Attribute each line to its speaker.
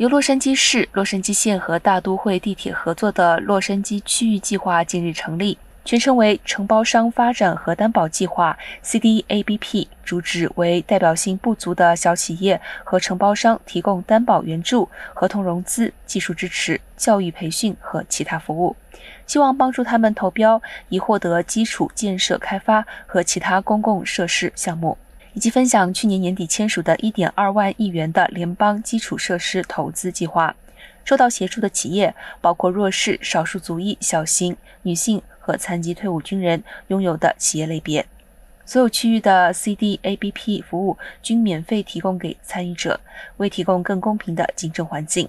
Speaker 1: 由洛杉矶市、洛杉矶县和大都会地铁合作的洛杉矶区域计划近日成立，全称为承包商发展和担保计划 （CDABP），主旨为代表性不足的小企业和承包商提供担保援助、合同融资、技术支持、教育培训和其他服务，希望帮助他们投标，以获得基础建设开发和其他公共设施项目。以及分享去年年底签署的1.2万亿元的联邦基础设施投资计划。受到协助的企业包括弱势、少数族裔、小型、女性和残疾退伍军人拥有的企业类别。所有区域的 CDABP 服务均免费提供给参与者，为提供更公平的竞争环境。